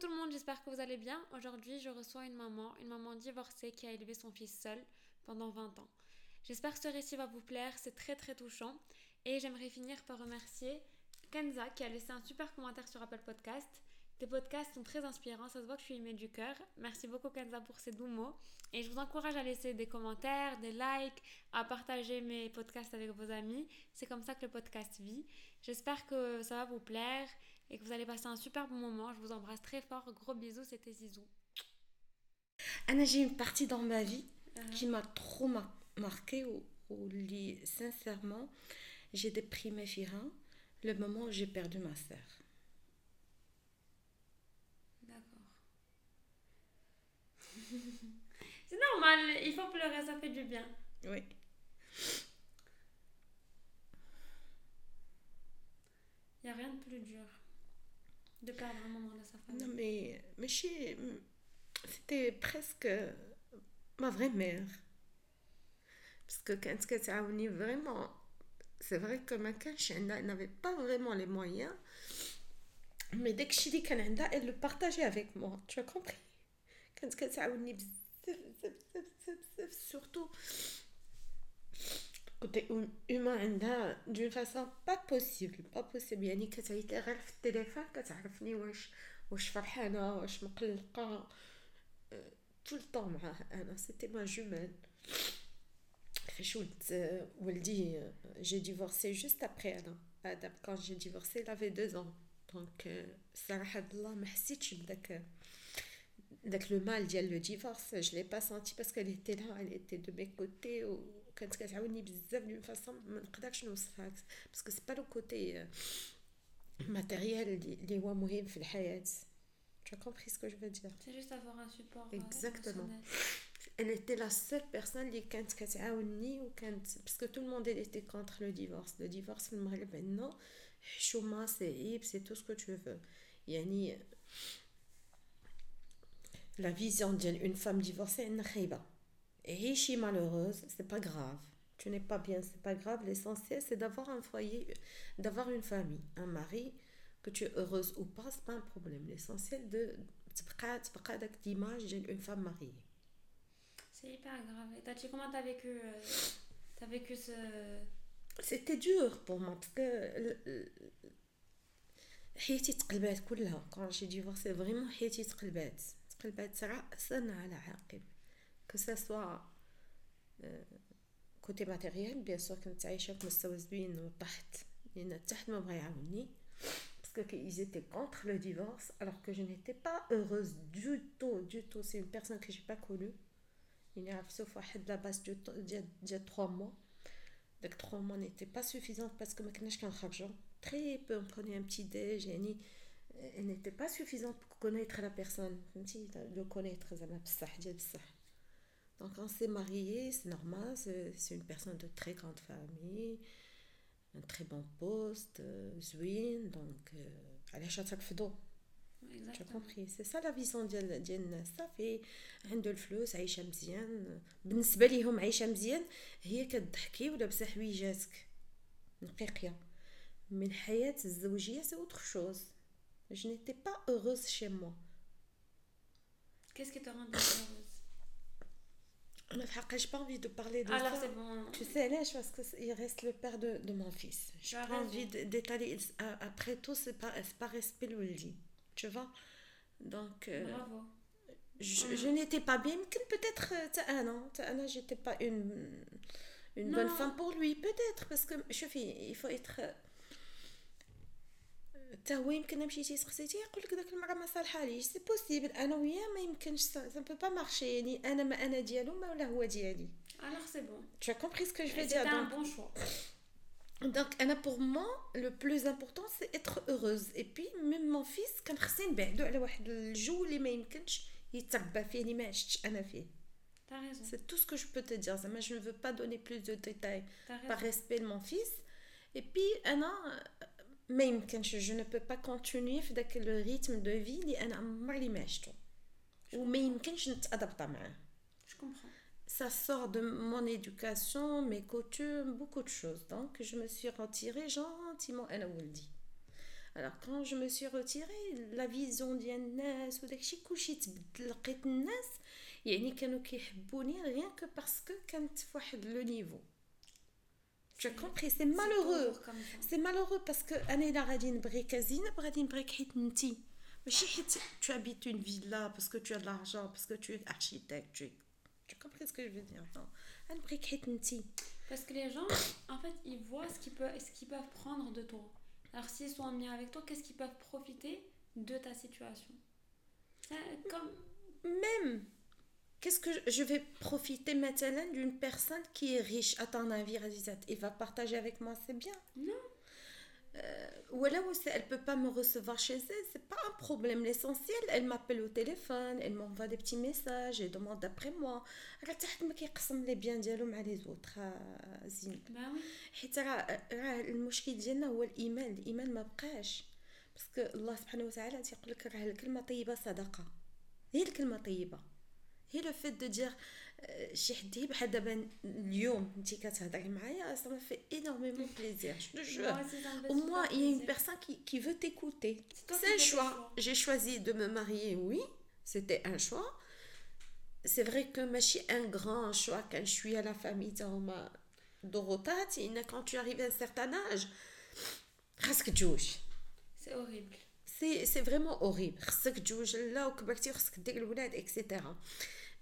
tout le monde, j'espère que vous allez bien. Aujourd'hui, je reçois une maman, une maman divorcée qui a élevé son fils seul pendant 20 ans. J'espère que ce récit va vous plaire, c'est très très touchant. Et j'aimerais finir par remercier Kenza qui a laissé un super commentaire sur Apple Podcast. Tes podcasts sont très inspirants, ça se voit que je suis aimée du cœur. Merci beaucoup Kenza pour ces doux mots. Et je vous encourage à laisser des commentaires, des likes, à partager mes podcasts avec vos amis. C'est comme ça que le podcast vit. J'espère que ça va vous plaire et que vous allez passer un super bon moment. Je vous embrasse très fort. Gros bisous, c'était Zizou. Anna, j'ai une partie dans ma vie uh-huh. qui m'a trop marqué au, lit. Sincèrement, j'ai déprimé Fira le moment où j'ai perdu ma sœur. D'accord. C'est normal, il faut pleurer, ça fait du bien. Oui. Il n'y a rien de plus dur de perdre un moment de sa famille. Non, mais, mais c'était presque ma vraie mère. Parce que quand elle vraiment, c'est vrai que ma elle n'avait pas vraiment les moyens. Mais dès que je dis qu'elle elle le partageait avec moi. Tu as compris? Quand elle surtout côté humain d'une façon pas possible pas possible يعني كتعيط غير في التليفون كتعرفني واش واش فرحانه واش مقلقه tout le temps معاه انا c'était ma jumelle فاش ولدت ولدي j'ai divorcé juste après انا ادم quand j'ai divorcé il avait deux ans donc صراحه الله ما حسيتش بداك داك لو مال ديال لو ديفورس je l'ai pas senti parce qu'elle était là elle était de mes côtés وكانت كتعاوني بزاف دون فاصون ما نقدرش نوصفها باسكو سي با لو كوتي ماتيريال اللي هو مهم في الحياه Tu as compris ce que je veux dire C'est juste avoir un support. Exactement. Elle était la seule personne qui كانت كتعاوني وكانت parce que tout le monde était contre le divorce. Le divorce في المغرب عندنا حشومه صعيب c'est tout ce que tu veux. يعني la vision d'une femme divorcée est خايبه riche et malheureuse, c'est pas grave. Tu n'es pas bien, c'est pas grave. L'essentiel, c'est d'avoir un foyer, d'avoir une famille, un mari, que tu es heureuse ou pas, c'est pas un problème. L'essentiel de d'image d'une femme mariée. C'est hyper grave. Et comment t'as vécu, euh, as vécu ce... C'était dur pour moi parce que حياتي تقلبات كلها quand j'ai divorcé vraiment حياتي تقلبات تقلبات سنة على عقب que ce soit كوتي ماتيريال بيان سور كنت عايشه في مستوى زوين وطحت لان تحت ما بغا يعاوني parce que ils étaient contre le divorce alors que je n'étais pas heureuse du tout du tout c'est une personne que j'ai pas connue il عرفتو في واحد لا باس ديال ديال 3 mois donc 3 mois n'était pas suffisante parce que ما كناش كنخرجوا très peu on prenait un petit déj يعني elle n'était pas suffisante pour connaître la personne فهمتي de connaître زعما بصح ديال بصح donc on s'est marié, c'est normal, c'est une personne de très grande famille, un très bon poste, Zwin, donc elle a fait Tu as compris C'est ça la vision ديال ديال الناس صافي عنده الفلوس عايشه مزيان بالنسبه ليهم عايشه مزيان هي كتضحكي ولابسه حويجاتك نقيقيه من الحياه الزوجيه سي اوتر شوز je n'étais pas heureuse chez moi qu'est-ce qui te rend heureuse J'ai pas envie de parler de Alors ça. c'est bon. Tu sais, là, parce qu'il reste le père de, de mon fils. J'ai pas envie d'étaler. Après tout, c'est pas, pas respect le lit. Tu vois? Donc. Euh, Bravo. Je, je n'étais pas bien, peut-être. Un an. Un an, j'étais pas une, une bonne femme pour lui. Peut-être, parce que je fais, il faut être. حتى هو يمكن مشيتي سقسيتي يقول لك داك المراه ما صالحه سي بوسيبل انا وياه ما يمكنش سا بو با مارشي يعني انا ما انا ديالو ما ولا هو ديالي alors c'est bon tu as compris ce que je veux dire c'est un bon choix donc انا pour moi le plus important c'est être heureuse et puis même mon fils كان خصني نبعدو على واحد الجو اللي ما يمكنش يتربى فيه اللي ما عشتش انا فيه C'est tout ce que je peux te dire. Mais je ne veux pas donner plus de détails par respect de mon fils. Et puis, un an, ما يمكنش جو ne peux pas continuer في داك لو ريتم دو في اللي انا عمري ما عشتو وما يمكنش نتادبط معاه je comprends ça sort de mon éducation mes coutumes beaucoup de choses donc je me suis retirée gentiment انا ولدي alors quand je me suis retirée la vision ديال الناس وداكشي كلشي تبدل لقيت الناس يعني كانوا كيحبوني rien que parce que كانت في واحد لو نيفو Tu as compris C'est malheureux. C'est malheureux parce que tu habites une villa parce que tu as de l'argent, parce que tu es architecte. Tu, tu as compris ce que je veux dire Non? Parce que les gens, en fait, ils voient ce qu'ils peuvent, ce peuvent prendre de toi. Alors s'ils sont en lien avec toi, qu'est-ce qu'ils peuvent profiter de ta situation? Comme... Même Qu'est-ce que je vais profiter maintenant d'une personne qui est riche à ton avis, Razizat Il va partager avec moi, c'est bien. Non. Euh, ou alors, elle peut pas me recevoir chez elle, c'est pas un problème. L'essentiel, elle m'appelle au téléphone, elle m'envoie des petits messages, elle demande d'après moi. راه حتى حد ما كيقسم لي بيان ديالو مع لي زوتر زين حيت راه راه المشكل ديالنا هو الايمان الايمان ما بقاش باسكو الله سبحانه وتعالى تيقول لك راه الكلمه طيبه صدقه هي الكلمه طيبه هي لو فيت دو دير شي حد بحال دابا اليوم انت كتهضري معايا ça m'a fait énormément plaisir je te jure au moins il y a une personne qui, qui veut t'écouter c'est un choix j'ai choisi de me marier oui c'était un choix c'est vrai que ماشي un grand choix quand je suis à la famille تاهما ضغوطات ان quand tu arrives à un certain âge خاصك تجوج c'est horrible c'est c'est vraiment horrible خاصك تجوج لا وكبرتي وخاصك دير الولاد اكسيتيرا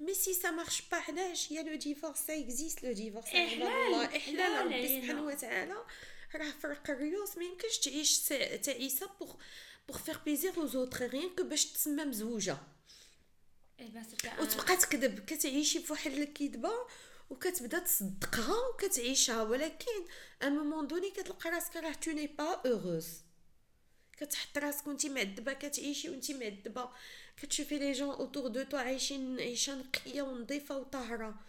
مي سي سا مارش با علاش يا لو ديفورس سا اكزيست لو ديفورس والله احلال ربي سبحانه وتعالى راه فرق الريوس ما يمكنش تعيش تعيسه بوغ بوغ فيغ بيزير لو زوتر غير كو باش تسمى مزوجه وتبقى تكذب كتعيشي بواحد الكذبه وكتبدا تصدقها وكتعيشها ولكن ا مومون دوني كتلقى راسك راه تو ني با اوغوز كتحط راسك وانت معذبه كتعيشي وانت معذبه كتشوفي لي جون اوتور دو تو عايشين عيشه نقيه ونظيفه وطاهره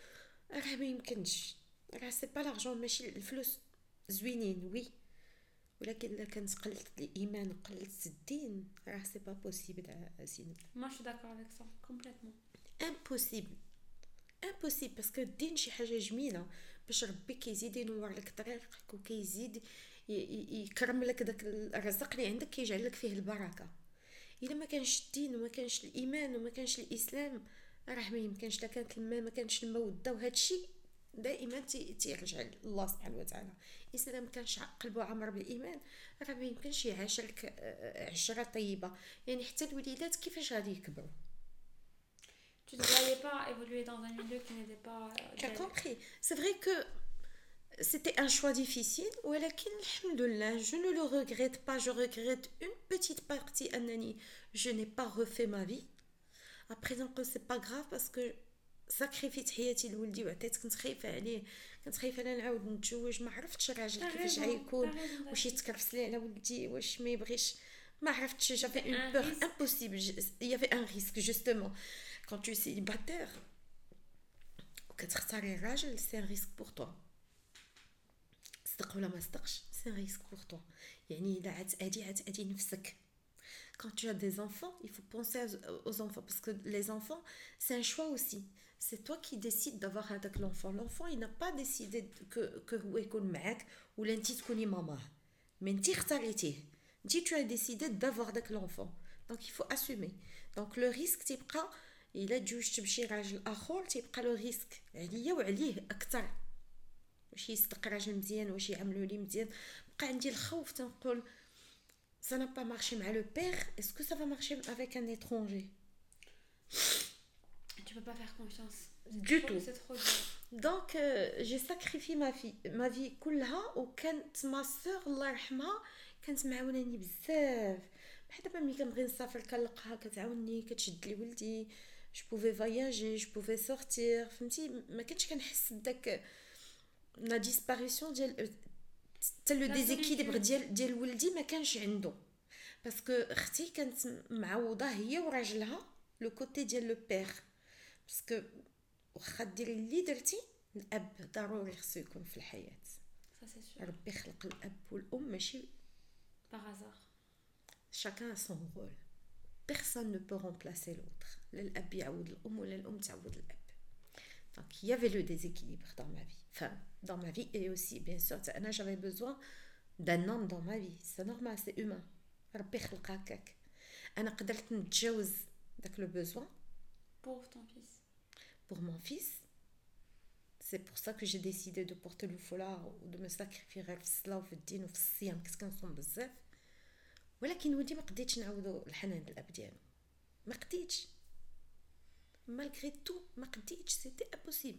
راه ما يمكنش راه سي با لارجون ماشي الفلوس زوينين وي ولكن الا كانت قلت الايمان قلت الدين راه سي با بوسيبل زينب ما شو داكور افيك سا كومبليتمون امبوسيبل امبوسيبل باسكو الدين شي حاجة جميله باش ربي كيزيد ينور لك طريقك وكيزيد يكرم لك داك الرزق اللي عندك كيجعل لك فيه البركه إلا ما كانش الدين وما كانش الإيمان وما كانش الإسلام راه ما يمكنش لا كانت الماء ما كانش الموده وهذا الشيء دائما تيرجع لله سبحانه وتعالى الانسان ما كانش قلبه عمر بالإيمان راه ما يمكنش يعاشرك آه، عشرة طيبة يعني حتى الوليدات كيفاش غادي يكبروا Tu ne voyais pas évoluer dans un milieu qui n'était pas. Tu as compris. C'est vrai que c'était un choix difficile ولكن الحمد لله je ne le regrette pas je regrette une petite partie انني je n'ai pas refait ma vie après donc c'est pas grave parce que ساكريفيت حياتي لولدي وعطيت كنت خايفه عليه كنت خايفه لا نعاود نتزوج ما عرفتش الراجل كيفاش غيكون واش يتكرفس لي على ولدي واش ما يبغيش ما عرفتش جافي اون بور امبوسيبل يافي ان ريسك جوستومون كون تو سيليباتير وكتختاري راجل سي ان ريسك بور توا صدق ولا ما صدقش سي ريسك بور توا يعني اذا عاد ادي عاد ادي نفسك quand tu as des enfants, il faut penser aux enfants parce que les enfants, c'est un choix aussi. C'est toi qui décides d'avoir avec l'enfant. L'enfant, il n'a pas décidé que que هو يكون معك ولا انت تكوني ماماه. Mais انت اختاريتيه. انت tu as décidé d'avoir avec l'enfant. Donc il faut assumer. Donc le risque تيبقى الا تزوجت بشي راجل اخر تيبقى لو ريسك عليا وعليه اكثر واش يصدق راجل مزيان واش يعملوا لي مزيان بقى عندي الخوف تنقول ça n'a pas marché مع le père est-ce que ça va marcher avec un étranger tu peux pas faire confiance du tout c'est trop dur donc euh, j'ai sacrifié ma vie ma vie كلها وكانت ما سور الله يرحمها كانت معاوناني بزاف بحال دابا ملي كنبغي نسافر كنلقاها كتعاوني كتشد لي ولدي جو بوفي فواياجي جو بوفي سورتير فهمتي ما كنتش كنحس بداك لا ديسباريسيون ديال حتى لو ديزيكيليبر ديال ديال ولدي ما كانش عنده باسكو اختي كانت معوضه هي وراجلها لو كوتي ديال لو بير باسكو واخا ديري اللي درتي الاب ضروري خصو يكون في الحياه ربي خلق الاب والام ماشي par hasard chacun a son rôle personne ne peut remplacer l'autre لا الاب يعوض الام ولا الام تعوض الاب donc il y avait le déséquilibre dans ma vie enfin dans ma vie et aussi bien sûr j'avais besoin d'un homme dans ma vie c'est normal c'est humain ربي خلق هكاك انا قدرت نتجاوز داك لو بوزوان pour ton fils pour mon fils c'est pour ça que j'ai décidé de porter le foulard ou de me sacrifier في الصلاة وفي الدين وفي الصيام كنت كنصوم بزاف ولكن ولدي ما قديتش نعاودو الحنان الاب ديالو ما قديتش مالغري تو ما قديتش سيتي امبوسيبل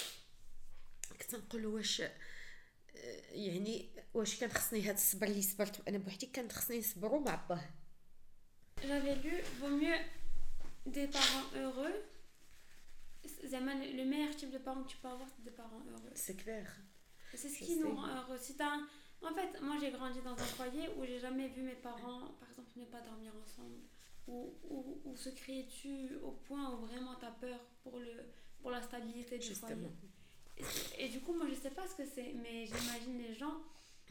كنت نقول واش يعني واش كان خصني هاد الصبر اللي صبرت انا بوحدي كان خصني نصبرو مع باه j'avais lu vaut mieux des parents heureux le meilleur type de parents que tu peux avoir, c'est des parents heureux. C'est clair. C'est ce qui nous rend heureux. Si un... En fait, moi j'ai grandi dans un foyer où j'ai jamais vu mes parents, par exemple, ne pas dormir ensemble ou, ou, ou se crier dessus au point où vraiment tu as peur pour, le, pour la stabilité du foyer. et, du coup, moi, je sais pas ce que c'est, mais j'imagine les gens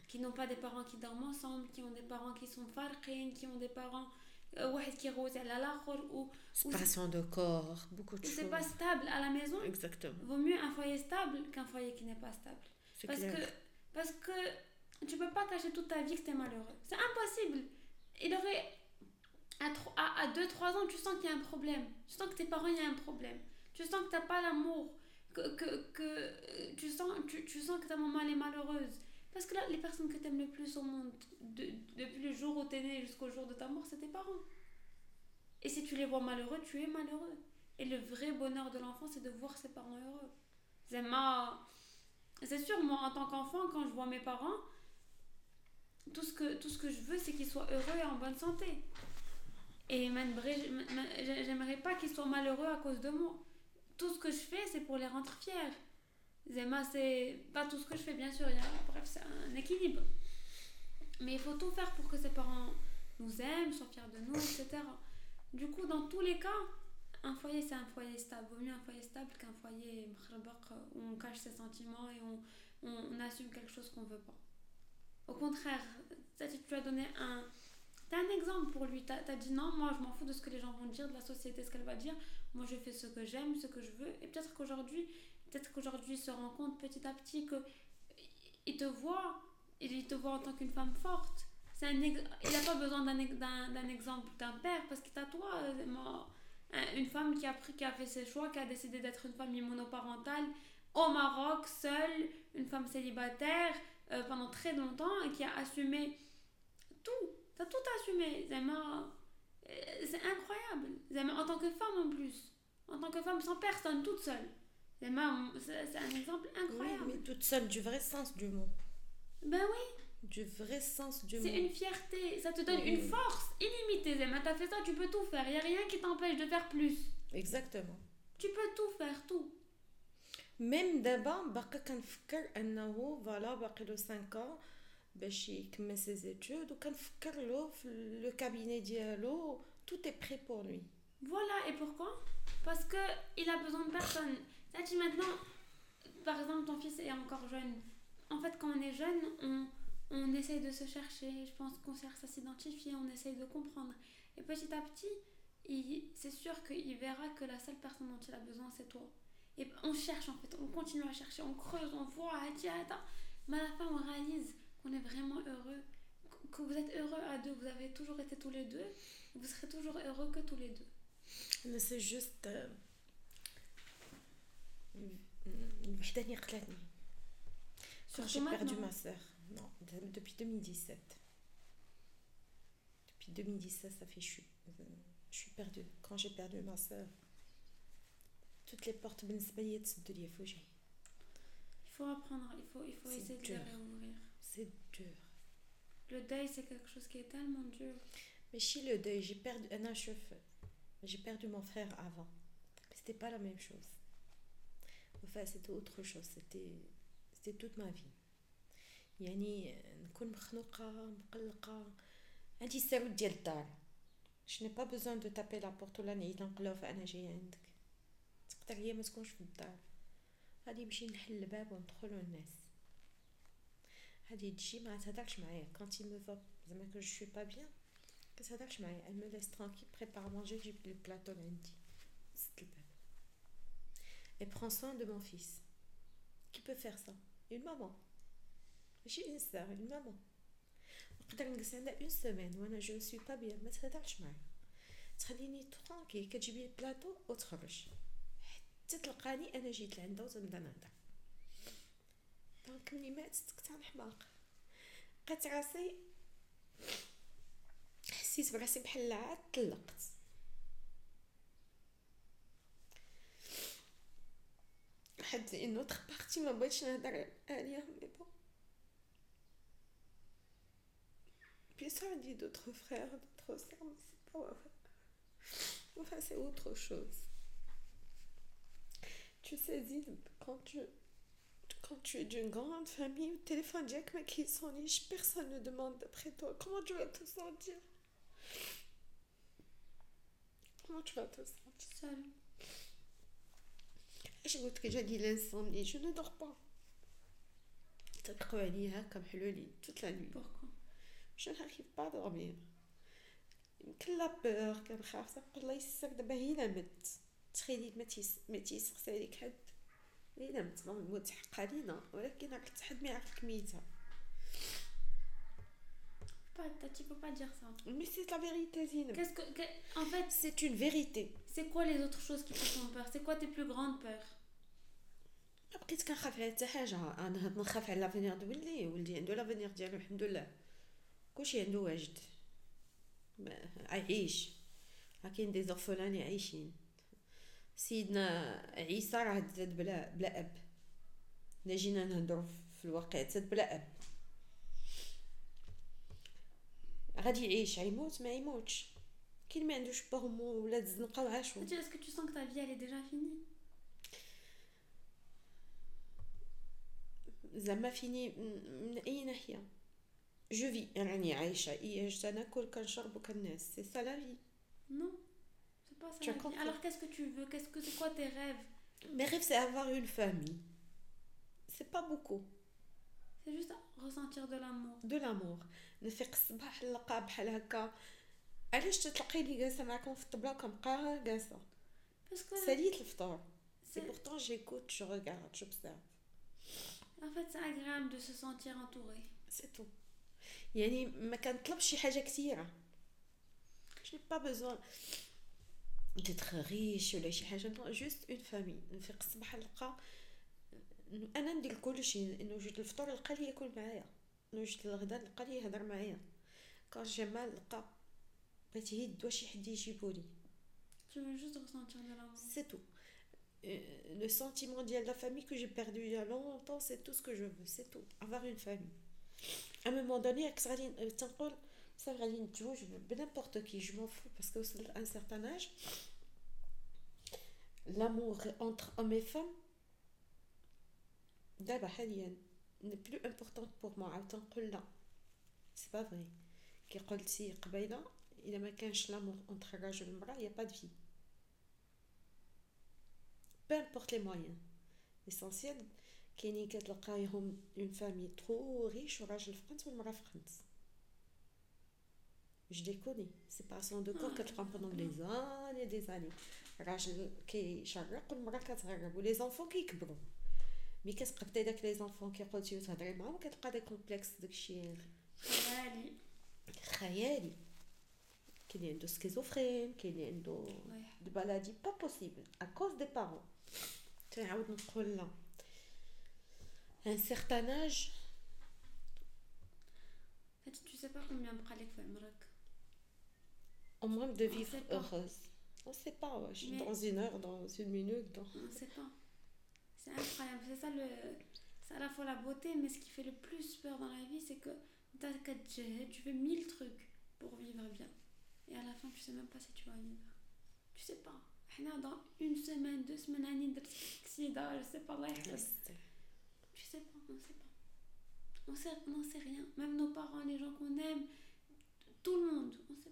qui n'ont pas des parents qui dorment ensemble, qui ont des parents qui sont farqin, qui ont des parents euh, ou séparation de corps, beaucoup de choses. C'est pas stable à la maison. Exactement. Vaut mieux un foyer stable qu'un foyer qui n'est pas stable. Parce que parce que tu peux pas cacher toute ta vie que tu es malheureux. C'est impossible. Il aurait à 2 3 ans, tu sens qu'il y a un problème. Tu sens que tes parents il y a un problème. Tu sens que tu n'as pas l'amour que, que, que tu sens tu, tu sens que ta maman est malheureuse parce que là, les personnes que tu aimes le plus au monde, de, depuis le jour où tu es né jusqu'au jour de ta mort, c'est tes parents. Et si tu les vois malheureux, tu es malheureux. Et le vrai bonheur de l'enfant, c'est de voir ses parents heureux. C'est sûr, moi, en tant qu'enfant, quand je vois mes parents, tout ce que, tout ce que je veux, c'est qu'ils soient heureux et en bonne santé. Et j'aimerais pas qu'ils soient malheureux à cause de moi. Tout ce que je fais, c'est pour les rendre fiers. Zema, c'est pas tout ce que je fais, bien sûr. Bref, c'est un équilibre. Mais il faut tout faire pour que ses parents nous aiment, soient fiers de nous, etc. Du coup, dans tous les cas, un foyer, c'est un foyer stable. Vaut mieux un foyer stable qu'un foyer où on cache ses sentiments et on, on, assume quelque chose qu'on veut pas. Au contraire, tu as donné un exemple pour lui. T'as as dit non, moi je m'en fous de ce que les gens vont dire, de la société, ce qu'elle va dire. Moi je fais ce que j'aime, ce que je veux. Et peut-être qu'aujourd'hui, peut-être qu'aujourd'hui il se rend compte petit à petit que il te voit, il te voit en tant qu'une femme forte. Un il n'a pas besoin d'un exemple d'un père parce qu'il t'a toi, euh, une femme qui a, pris, qui a fait ses choix, qui a décidé d'être une famille monoparentale au Maroc, seule, une femme célibataire euh, pendant très longtemps et qui a assumé tout. T'as tout assumé, Zema. Euh, c'est incroyable. En tant que femme en plus. En tant que femme sans personne, toute seule. C'est un exemple incroyable. Oui, mais toute seule, du vrai sens du mot. Ben oui. Du vrai sens du mot. C'est une fierté. Ça te donne une force illimitée, Zema. T'as fait ça, tu peux tout faire. Y a rien qui t'empêche de faire plus. Exactement. Tu peux tout faire, tout. Même d'abord, je suis en train de voilà, 5 ans. باش يكمل ses études وكنفكر له في le cabinet ديالو tout est prêt pour lui. Voilà, et pourquoi Parce que il a besoin de personne. Ça dit maintenant, par exemple, ton fils est encore jeune. En fait, quand on est jeune, on, on essaye de se chercher. Je pense qu'on cherche à s'identifier, on essaye de comprendre. Et petit à petit, c'est sûr qu'il verra que la seule personne dont il a besoin, c'est toi. Et on cherche en fait, on continue à chercher, on creuse, on voit, mais à la fin, on réalise qu'on est vraiment heureux, que vous êtes heureux à deux, vous avez toujours été tous les deux, vous serez toujours heureux que tous les deux. Mais c'est juste. Euh, quand j'ai perdu ma soeur non depuis 2017 depuis 2017 ça fait je suis je suis perdue. Quand j'ai perdu ma soeur toutes les portes de il faut apprendre il faut il faut essayer de les réouvrir c'est dur le deuil c'est quelque chose qui est tellement dur mais chez le deuil j'ai perdu un chef j'ai perdu mon frère avant c'était pas la même chose enfin c'était autre chose c'était c'était toute ma vie يعني نكون مخنوقة مقلقة عندي الساروت ديال الدار je n'ai pas besoin de taper la porte ولا نعيط نقلب انا جايه عندك تقدر هي ما تكونش في الدار غادي نمشي نحل الباب وندخل الناس غادي تجي ما تهضرش معايا كونتي مو فا زعما كو جو سوي با بيان كتهضرش معايا elle me laisse tranquille prépare à manger جيب لي البلاطو لعندي سد الباب et prend soin de mon fils qui peut faire ça une maman ماشي une sœur une maman نقدر نجلس عندها اون سيمين وانا جو سوي با بيان ما تهضرش معايا تخليني ترونكي كتجيب لي البلاطو وتخرج حتى تلقاني انا جيت لعندها وتنبدا نهضر دونك ملي ماتت كنت حماق لقيت راسي حسيت براسي بحال عاد طلقت حد اون اوتر بارتي ما بغيتش نهضر عليها مي بون Bien sûr, on dit d'autres frères, d'autres sœurs, mais c'est pas. Enfin, c'est autre chose. Tu sais, Zid, quand tu, quand tu es d'une grande famille, le téléphone Jack qui s'enlige, personne ne demande d'après toi. Comment tu vas te sentir Comment tu vas te sentir Seule. Je قلت que j'ai dit l'insomnie, je ne dors pas. تلقوا عليا هكا محلولي toute la nuit. Pourquoi je n'arrive pas à dormir يمكن لا بور كنخاف تنقول الله يسر دابا هي نامت تخيلي ما تيس ما تيسقس عليك حد هي نامت نموت حق علينا ولكن راك حد ما يعرفك ميتة. Pas, tu peux pas dire ça. Mais c'est la vérité Zine Qu'est-ce que, que- en fait, C'est une vérité. c'est quoi les autres choses qui te font peur? C'est quoi tes plus grandes peurs? بقيت كنخاف على حتى حاجة. أنا نخاف على لافينيغ د ولدي. ولدي عنده لافينيغ ديالو الحمد لله. كلشي عنده واجد. عايش. ها كاين دي زورفولان عايشين. سيدنا عيسى راه تزاد بلا بلا أب. الا جينا نهضروا في الواقع تزاد بلا أب. غادي يعيش غيموت ما يموتش كاين ما عندوش بارمون ولا الزنقه وعاشو tu sens que ta vie elle est déjà finie? زعما فيني من أي ناحية. جو في راني عايشة عشت ناكل كنشرب وكنعس سي سا لا في Non, c'est pas ça. Tu la as vie. compris. Alors qu'est-ce que tu veux Qu'est-ce que c'est quoi tes rêves Mes rêves, c'est avoir une famille. C'est pas beaucoup. C'est juste ressentir de l'amour. De l'amour. نفيق الصباح نلقى بحال هكا علاش تتلقيني جالسه معاكم في الطبله كنبقى جالسه Parce que ساليت الفطور سي c'est- بورتون جيكوت جو ريغارد جوبسيرف en fait c'est agréable de se sentir entouré. سي تو يعني ما كنطلبش شي حاجه كثيره جو با بوزوان ديتر ريش ولا شي حاجه نو جوست اون فامي نفيق الصباح نلقى إنه انا ندير كلشي انه جيت الفطور نلقى لي ياكل معايا انه جيت الغدا نلقى لي يهضر معايا كان جا مال نلقى بغيت يدوا شي حد يجيبولي Tu veux juste ressentir de l'amour. C'est tout. Euh, le sentiment de la famille que j'ai perdu il y a longtemps, c'est tout ce que je veux, c'est tout. Avoir une famille. À un moment donné, avec Sradine, euh, تنقول صافي غادي نتزوج بنimporte qui, je m'en fous parce que à un certain âge, l'amour entre hommes et femmes دابا حاليا n'est plus importante pour moi عاود تنقول لا c'est pas vrai كي قلتي قبيله الا ما كانش لامور entre الراجل والمراه y a pas de vie peu importe les moyens l'essentiel كاينين كتلقايهم اون فامي ترو ريش وراجل في قنت والمراه في قنت je les connais c'est pas sans de corps كتلقاهم pendant des années des années راجل كيشرق والمراه كتغرب ولي زونفون كيكبروا مي كتقبطي داك لي زونفون كي قلتي وتهضري معاهم كتلقى داك كومبلكس داكشي خيالي. خيالي كاين اللي عنده سكيزوفرين كاين اللي عنده Ouais. de maladies pas possible à cause des parents تعاود نقول لا un certain âge En fait, tu sais pas combien بقى لك في عمرك. au moins de On vivre sait pas. heureuse on ne sait pas, ouais. Mais... dans une heure, dans une minute. On ne sait pas. C'est incroyable. C'est ça le... À la fois la beauté, mais ce qui fait le plus peur dans la vie, c'est que tu fais mille trucs pour vivre bien. Et à la fin, tu ne sais même pas si tu vas vivre. Tu ne sais pas. Dans une semaine, deux semaines, un année de je sais pas, ouais. Ah, tu sais pas, on sait pas. On sait, on sait rien. Même nos parents, les gens qu'on aime, tout le monde, on sait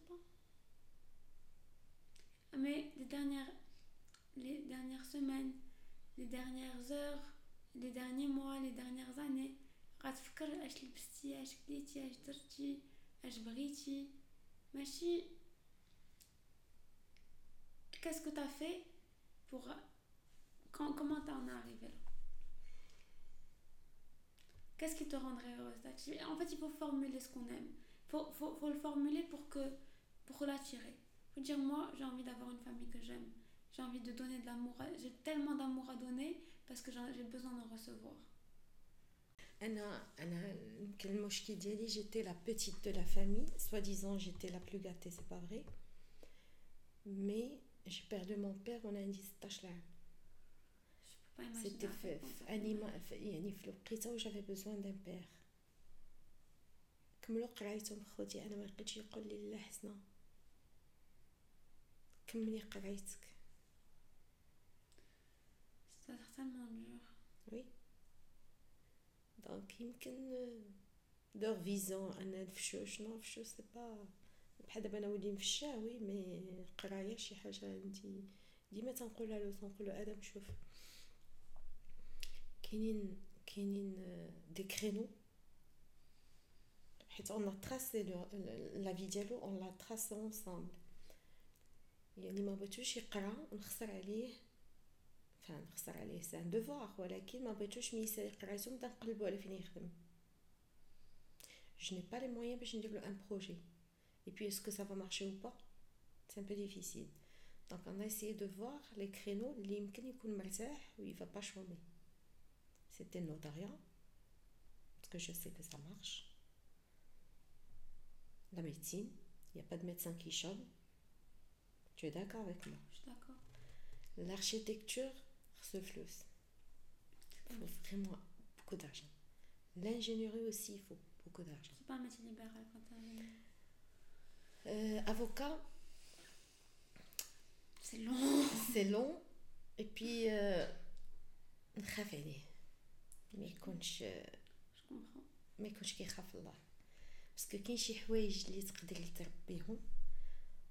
Mais les dernières, les dernières semaines, les dernières heures, les derniers mois, les dernières années, غتفكر اش لبستي اش كليتي اش درتي اش بغيتي ماشي qu'est-ce que tu as fait pour quand, comment t'en es arrivé là qu'est-ce qui te rendrait heureuse en fait il faut formuler ce qu'on aime faut, faut, faut le formuler pour que pour l'attirer faut dire moi j'ai envie d'avoir une famille que j'aime j'ai envie de donner de l'amour j'ai tellement d'amour à donner parce que j'ai besoin d'en recevoir انا انا يمكن المشكل ديالي جيتي لا بيتيت دو لا فامي سوا ديزون جيتي لا بلو غاتي سي با فري مي جي بيردو مون بير وانا عندي 16 عام سيتي في انيما يعني في الوقيته و جافي بوزوان دان بير كملوا قرايتهم خوتي انا ما لقيتش يقول لي لا حسنه كملي قرايتك. سي certainement dur. وي دونك يمكن دور فيزون أنا نفشو شنو نفشو سي با بحال دابا أنا ولي نفشا وي مي قراية شي حاجة عندي. ديما تنقولها له تنقول له آدم شوف كاينين كاينين دي كرينو حيت اون تراسي لا في ديالو اون لا تراسي اونصامبل يعني ما بغيتوش يقرا ونخسر عليه enfin نخسر عليه سي ان دوفوار ولكن ما بغيتوش من يسالي قرايتو نبدا نقلبو على فين يخدم je n'ai pas les moyens باش ندير له ان بروجي et puis est-ce que ça va marcher ou pas c'est un peu difficile donc on a essayé de voir les créneaux اللي يمكن يكون مرتاح و il va pas chômer c'était le notariat parce que je sais que ça marche la médecine il n'y a pas de médecin qui chôme Tu es d'accord avec moi? Je suis d'accord. L'architecture, ce flux. Il faut vraiment beaucoup d'argent. L'ingénierie aussi, il faut beaucoup d'argent. C'est pas un métier libéral quand t'as... Euh, avocat. C'est long. C'est long. Et puis, euh, Mais quand je. Euh, je comprends. Mais quand je Parce que quand je suis les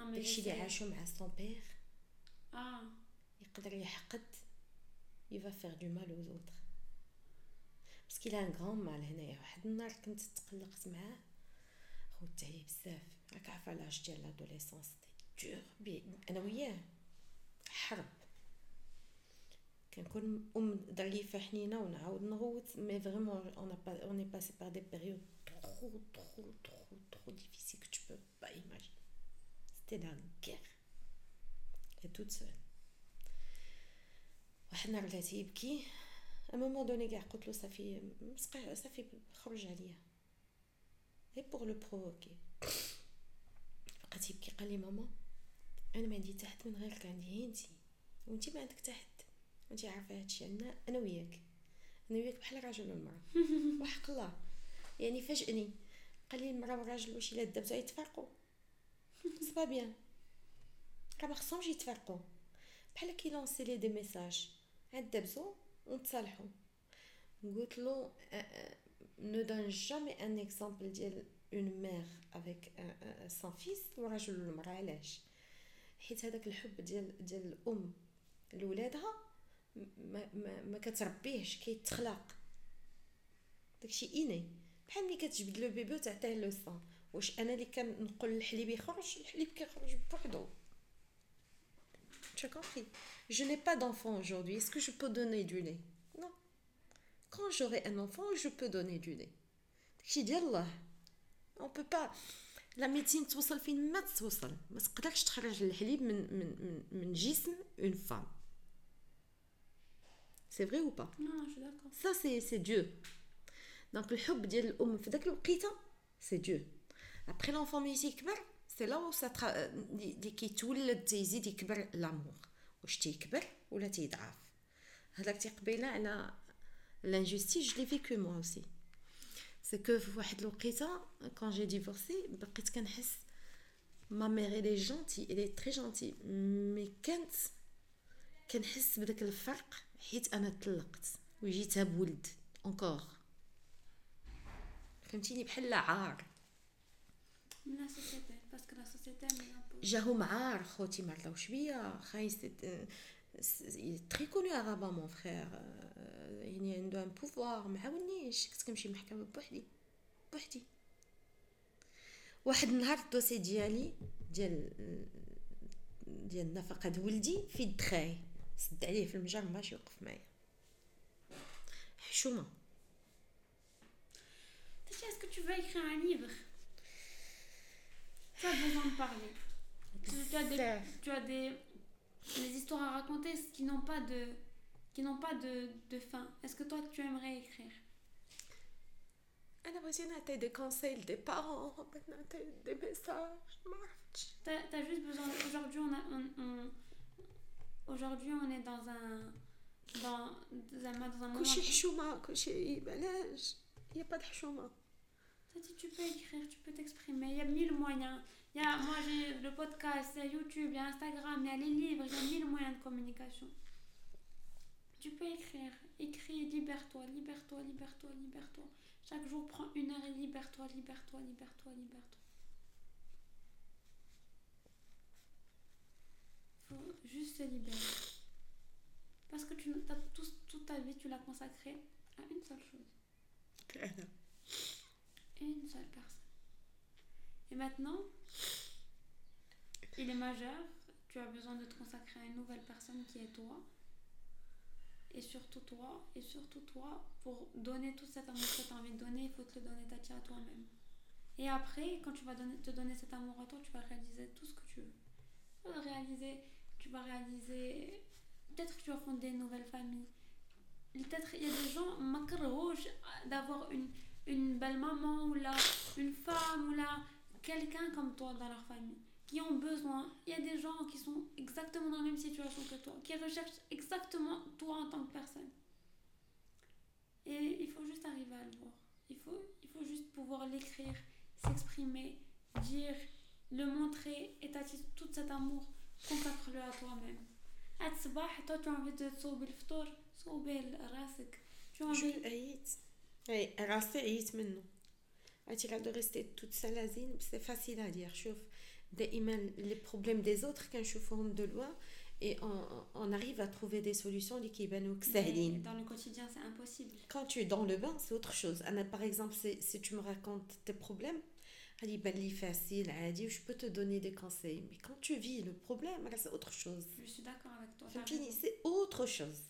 داكشي اللي عاشو مع سون بير اه يقدر يحقد il va faire du mal aux autres parce qu'il a un grand mal هنايا واحد النهار كنت تقلقت معاه خوت عليه بزاف راك عارفه لاج ديال لادوليسونس دور بي انا وياه حرب كنكون ام ظريفه حنينه ونعاود نغوت مي فريمون اون با اون اي باسي بار دي بيريود trop trop trop trop difficile que tu peux pas Imaginer c'était la guerre et toute seule. واحد النهار بلاتي يبكي ا مومون دوني كاع قلت له صافي صافي خرج عليا. غير بوغ لو بروفوكي بقات يبكي قال لي ماما أنا ما عندي تحت من غيرك عندي هي أنتي. وأنتي ما عندك تحت. وأنتي عارفة هادشي أنا أنا وياك. أنا وياك بحال الراجل والمرأة. وحق الله. يعني فاجئني. قال لي المرأة والراجل واش إلا دابزو يتفرقوا. سبا بيان راه ما خصهمش يتفرقوا بحال كي لونسي لي دي ميساج عاد دابزو ونتصالحوا قلت له ne donne jamais un exemple ديال une mère avec son fils وراجل والمراه علاش حيت هذاك الحب ديال ديال الام لولادها ما, ما, ما كتربيهش كيتخلق داكشي ايني بحال ملي كتجبد لو بيبي وتعطيه لو سان واش انا اللي كنقول الحليب يخرج الحليب كيخرج بوحدو Tu as compris Je n'ai pas d'enfant aujourd'hui. Est-ce que je peux donner du lait Non. Quand j'aurai un enfant, je peux donner du lait. شي ديال الله on peut pas la médecine توصل فين ما توصل ما تقدرش تخرج الحليب من من من, من جسم une femme c'est vrai ou pas non je suis d'accord ça c'est c'est Dieu donc الحب ديال الام في داك الوقيته c'est Dieu après l'enfant ملي تيكبر سي لا و ساترا اللي كيتولد تيزيد يكبر لامور واش تيكبر ولا تيضعف هذاك تيقبيله على لانجوستيس جو لي فيكو موا اوسي سي كو في واحد الوقيته كون جي ديفورسي بقيت كنحس ما ميغ الي جونتي الي تري جونتي مي كانت كنحس بداك الفرق حيت انا طلقت وجيتها بولد اونكور فهمتيني بحال عار من لا سوسيتي باسكو لا سوسيتي جاهم عار خوتي ما رضاوش بيا خاي تري كونو ارابا مون فخير يعني عنده ان بوفوار ما عاونيش كنت كنمشي محكمه بوحدي بوحدي واحد النهار الدوسي ديالي ديال ديال النفقه د ولدي في الدخاي سد عليه في المجر ماشي يوقف معايا حشومه un livre Tu as besoin de parler. Tu, tu as, des, tu as des, des histoires à raconter qui n'ont pas de, qui n'ont pas de, de fin. Est-ce que toi, tu aimerais écrire انا بغيتي نعطي دي كونساي لدي بارون بغيت نعطي دي ميساج ما عرفتش T'as as juste besoin. Aujourd'hui, on, a- on, on- aujourd'hui, on est dans un, dans, dans un, dans un moment. كلشي حشومه كلشي بلاش يا با د حشومه tu peux écrire, tu peux t'exprimer, il y a mille moyens. Il y a, moi, j'ai le podcast, il y a YouTube, il y a Instagram, il y a les livres, il y a mille moyens de communication. Tu peux écrire, écris, libère-toi, libère-toi, libère-toi, libère-toi. Chaque jour, prends une heure et libère-toi, libère-toi, libère-toi, libère-toi. Faut juste se libérer. Parce que tu, as tout, toute ta vie, tu l'as consacrée à une seule chose. une seule personne. Et maintenant, il est majeur, tu as besoin de te consacrer à une nouvelle personne qui est toi. Et surtout toi, et surtout toi, pour donner tout cet amour que tu as envie de donner, il faut te le donner à toi-même. Et après, quand tu vas te donner cet amour à toi, tu vas réaliser tout ce que tu veux. Tu vas réaliser, tu vas réaliser, peut-être que tu vas fonder une nouvelle famille. Peut-être il y a des gens, rouge d'avoir une, une belle maman ou là, une femme ou là, quelqu'un comme toi dans leur famille qui ont besoin. Il y a des gens qui sont exactement dans la même situation que toi, qui recherchent exactement toi en tant que personne. Et il faut juste arriver à le voir. Il faut, il faut juste pouvoir l'écrire, s'exprimer, dire, le montrer et t'attirer tout cet amour. Consacre-le à toi-même. À toi, tu as envie de sauver le ftour, sauver le. Tu as envie... راسي عييت منه عرفتي لا دو ريستي توت سالازين سي فاسيل ا دير شوف دائما لي بروبليم دي زوتر كنشوفهم دو لوا اي on arrive à trouver des solutions اللي كيبانوك Mais ساهلين dans le quotidien c'est impossible quand tu es dans le bain c'est autre chose انا par exemple si, si tu me racontes tes problèmes غادي يبان لي فاسيل عادي je peux te donner des conseils mais quand tu vis le problème راه c'est autre chose je suis d'accord avec toi t'as فهمتيني raison.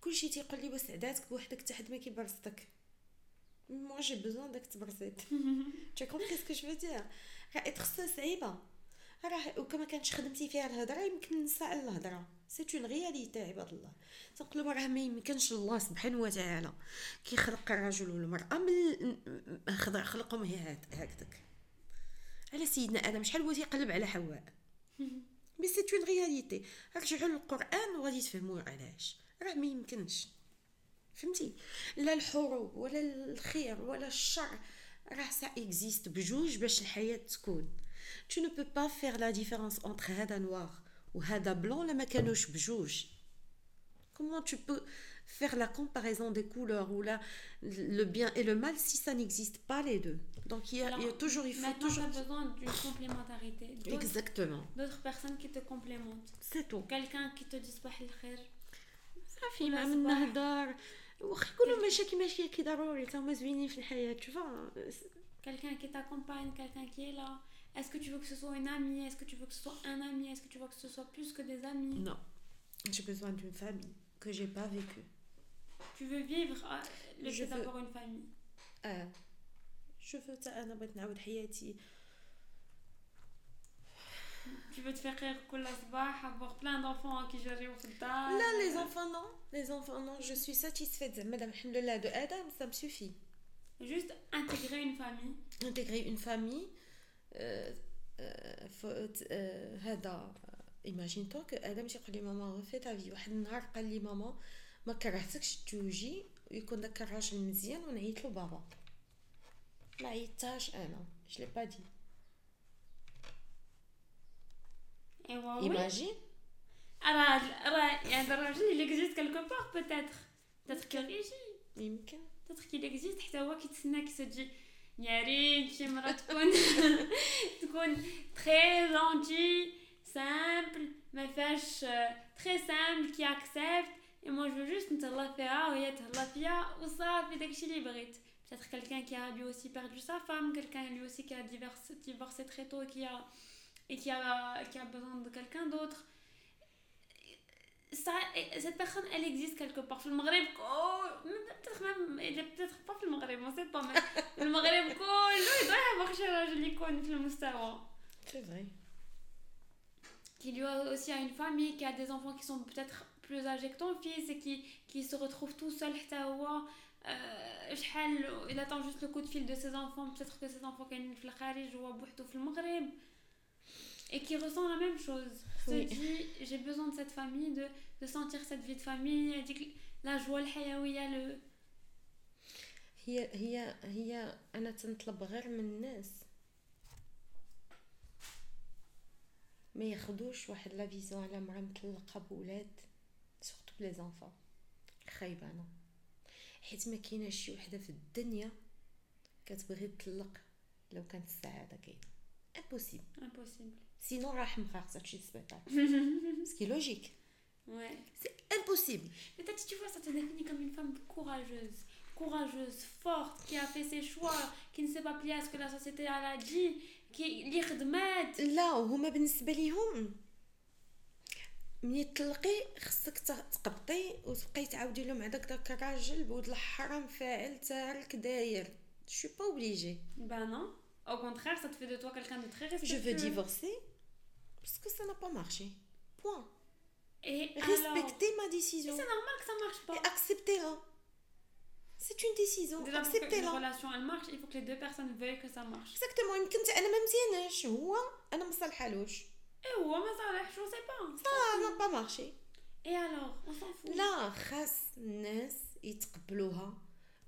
كلشي تيقول لي وسعداتك بوحدك حتى حد ما كيبرزطك موا جي بوزون داك تبرزيط tu compris ce que je veux dire? راه سو صعيبه راه وكما كانتش خدمتي فيها الهضرة يمكن على الهضرة. سي اون رياليتي عباد الله. تنقولوا راه ما يمكنش الله سبحانه وتعالى كيخلق الرجل والمرأة من خلقهم هي هكذاك. على سيدنا آدم شحال هو تيقلب على حواء؟ مي سي اون رياليتي رجعوا للقرآن وغادي تفهموا علاش. راه ما يمكنش فهمتي لا الحروب ولا الخير ولا الشر راه سا اكزيست بجوج باش الحياه تكون tu ne peux pas faire la différence entre هذا نوار وهذا بلون لما كانوش بجوج comment tu peux faire la comparaison des couleurs ou la, le bien et le mal si ça n'existe pas les deux donc il y a, il y a Alors, toujours il faut Maintenant, tu toujours as besoin d'une complémentarité. D'autres- exactement D'autres personnes qui te complémentent. c'est tout Quelqu'un qui te dit صباح الخير. صافي ولا مع صباح. من نهضر واخا يكونوا مشاكل ماشي كي ضروري تا هما زوينين في الحياه تشوفا Quelqu'un qui t'accompagne, quelqu'un qui est là. Est-ce que tu veux que ce soit une amie Est-ce que tu veux que ce soit un ami Est-ce que tu veux que ce soit plus que des amis non j'ai besoin d'une famille que j'ai pas vécue Tu veux vivre euh, le Je fait veux- d'avoir une famille. اه شوف تا انا بغيت نعاود حياتي Tu veux te faire rire كل صباح, avoir plein d'enfants qui gèrent في الدار. لا les enfants non les enfants non je suis satisfaite زعما الحمد لله de Adam ça me suffit Juste intégrer une famille. intégrer une famille euh, euh, هذا ايماجين تو كو ادم تيقول لي ماما غفي تا في واحد النهار قال لي ماما ما كرهتكش توجي يكون داك الراجل مزيان ونعيط له بابا ما عيطتهاش انا جو لي با دي ايوا ايماجين راه راه يعني الراجل اللي اكزيست كالكو بار بوتيتر بوتيتر كيجي يمكن بوتيتر كي اكزيست حتى هو كيتسناك تجي يا ريت شي مرا تكون تكون تري جونتي سامبل ما فيهاش تري سامبل كي اكسبت اي مو جو جوست نتهلا فيها وهي تهلا فيا وصافي داكشي اللي بغيت peut-être quelqu'un qui a lui aussi perdu sa femme quelqu'un lui aussi qui a divorcé, divorcé très tôt et qui a et qui a, qui a besoin de quelqu'un d'autre. Ça, cette personne, elle existe quelque part. Le Maghreb, oh, peut-être même, elle est peut-être pas le Maghreb, on sait pas, mais le Maghreb, oh, il doit y avoir je l'ai le Mustafa. C'est vrai. Qui lui aussi a une famille, qui a des enfants qui sont peut-être plus âgés que ton fils et qui, qui se retrouvent tout seul, euh, il attend juste le coup de fil de ses enfants, peut-être que ses enfants qui sont au Kharij ou au Maghreb et qui ressent la même chose. Se dit, j'ai besoin de cette famille, de, de sentir cette vie de famille, elle dit que la joie, الحيوية, le... هي هي هي انا تنطلب غير من الناس ما ياخدوش واحد لا فيزيون على مرا مطلقه بولاد سورتو بلي زونفون خايبه انا حيت ما كايناش شي وحده في الدنيا كتبغي تطلق لو كانت السعاده كاينه امبوسيبل امبوسيبل Sinon, tu Ce qui est logique. Ouais. C'est impossible. Peut-être, tu vois, ça te définit comme une femme courageuse. Courageuse, forte, qui a fait ses choix, qui ne s'est pas pliée à ce que la société a dit, qui اللي خدمات. لا وهما بالنسبة ليهم ملي تطلقي خصك تقبطي وتبقاي تعاودي لهم هذاك داك الراجل بود الحرام فاعل تارك داير شو با اوبليجي با نو Au contraire, ça te fait de toi quelqu'un de très respectueux. Je veux divorcer parce que ça n'a pas marché. Point. Et Respectez ma décision. C'est normal que ça marche pas. Et acceptez-la. C'est une décision. Acceptez-la. Une relation elle marche, il faut que les deux personnes veuillent que ça marche. Exactement. يمكن انا ما مزياناش هو انا ما صالحالوش. Et هو ما صالحش, je sais pas. Ça n'a pas marché. Et alors, on s'en fout. لا خاص الناس يتقبلوها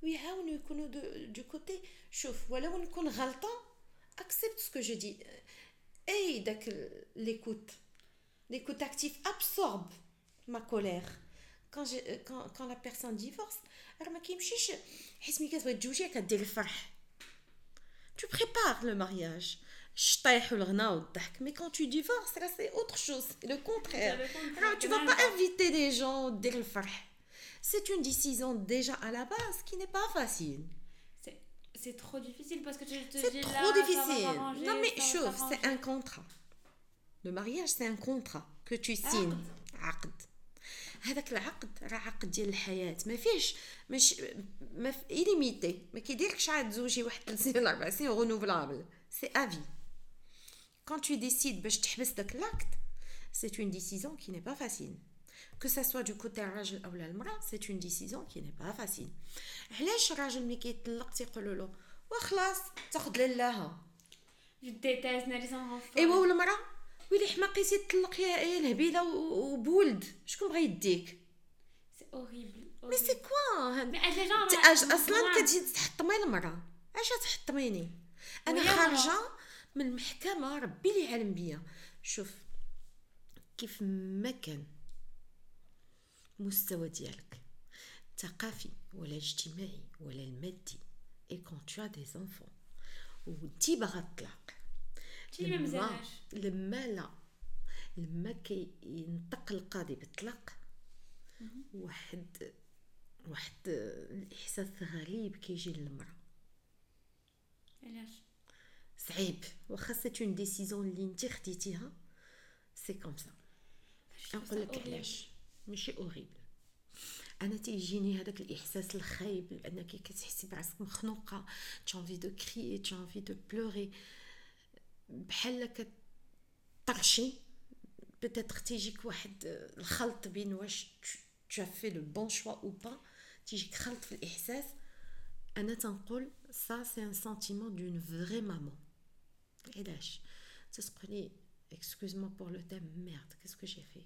ويحاولوا يكونوا دو كوتي شوف ولو نكون غلطه accepte ce que je dis. Et l'écoute. L'écoute active absorbe ma colère. Quand, je, quand, quand la personne divorce, tu prépares le mariage. Mais quand tu divorces, là c'est autre chose, le contraire. tu ne vas pas inviter des gens C'est une décision déjà à la base qui n'est pas facile c'est trop difficile parce que tu te dis trop difficile. non mais chose, c'est un contrat. Le mariage c'est un contrat que tu signes. عقد. هذاك العقد راه عقد ديال الحياه ما فيهش مش ما في إليميتي ما كيديركش عاد تزوجي واحد 3 سنين ولا 4 سنين رونوفلابل سي افي quand tu décides باش تحبس داك l'acte c'est une décision qui n'est pas facile que ce soit du côté الراجل أو المراه c'est une décision qui n'est pas facile. علاش الراجل ملي كيطلق تيقولوا له وخلاص تاخذ لله ديتاز ناري ايوا والمراه ويلي حماقيتي تطلق يا الهبيله وبولد شكون بغى يديك سي اوريبل مي سي كوا أصلا كتجي تحطمي المراه اش تحطميني أنا خارجه من المحكمه ربي لي عالم بيا شوف كيف ما كان مستوى ديالك. الثقافي ولا الاجتماعي ولا المادي. اي كون تو دي زونفون ودي باغا تطلق لما لما لا لما كينطق القاضي بالطلاق واحد واحد الاحساس غريب كيجي للمراه علاش صعيب واخا سي اون ديسيزون اللي انت خديتيها سي كوم سا نقول لك علاش ماشي اوريبل انا تيجيني هذاك الاحساس الخايب لانك كتحسي براسك مخنوقه tu envie de crier tu envie de pleurer بحال كطرشي بتاتر تيجيك واحد الخلط بين واش tu as fait le bon choix ou pas تيجيك خلط في الاحساس انا تنقول ça c'est un sentiment d'une vraie maman علاش excuse-moi pour le thème, merde, qu'est-ce que j'ai fait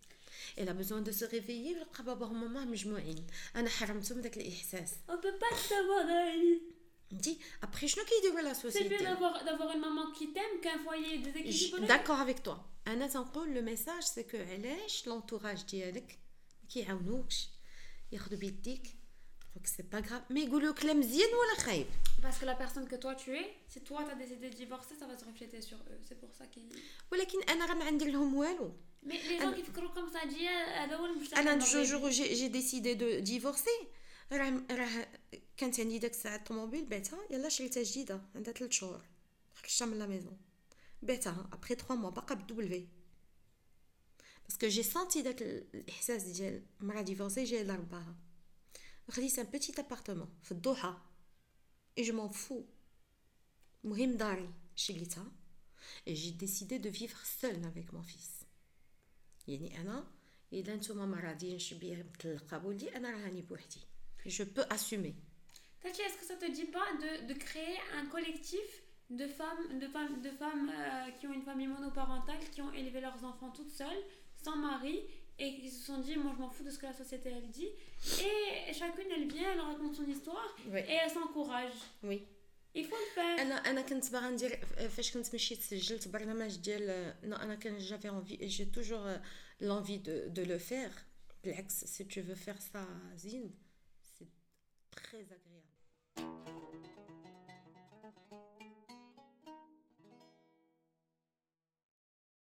Elle a besoin de se réveiller. بابا وماما مجموعين. أنا حرمتهم ذاك الإحساس. On peut pas savoir Dis, après, je ne sais la société. C'est bien d'avoir une maman qui t'aime qu'un foyer déséquilibré. D'accord avec toi. Un autre le message, c'est que l'entourage ديالك كيعاونوكش ياخذوا بيديك donc c'est pas grave mais يقولوا كلام مزيان ولا خايب parce que la personne que toi tu es si toi tu as décidé de divorcer ça va se refléter sur eux c'est pour ça qu'ils ولكن انا راه ما عندي لهم والو mais les gens qui فكروا comme ça dit هذا هو المجتمع انا جو j'ai décidé de divorcer راه راه كانت عندي داك الساعه الطوموبيل بعتها يلا شريتها جديده عندها 3 شهور خرجتها من لا ميزون بعتها ابخي 3 موا باقا بالدبلفي باسكو جي سونتي داك الاحساس ديال مرا ديفورسي جاي لرباها خديت ان بوتيت ابارتمون في الضحى اي جو مون فو مهم داري شريتها et j'ai décidé de vivre seule avec mon fils يعني انا اذا نتوما ما راضيينش بيا مطلقه بولدي انا راني بوحدي je peux assumer Tati, est-ce que ça te dit pas de, de créer un collectif de femmes, de femmes, de femmes euh, qui ont une famille monoparentale, qui ont élevé leurs enfants toutes seules, sans mari, et qui se sont dit, moi je m'en fous de ce que la société elle dit. Et chacune elle vient, elle raconte son histoire, oui. et elle s'encourage. Oui. Il faut le faire. انا انا كنت باغا ندير فاش كنت مشيت سجلت برنامج ديال نو انا كان جافي انفي جي توجور لونفي دو دو لو فير بالعكس سي تو فو فير سا زين très agréable.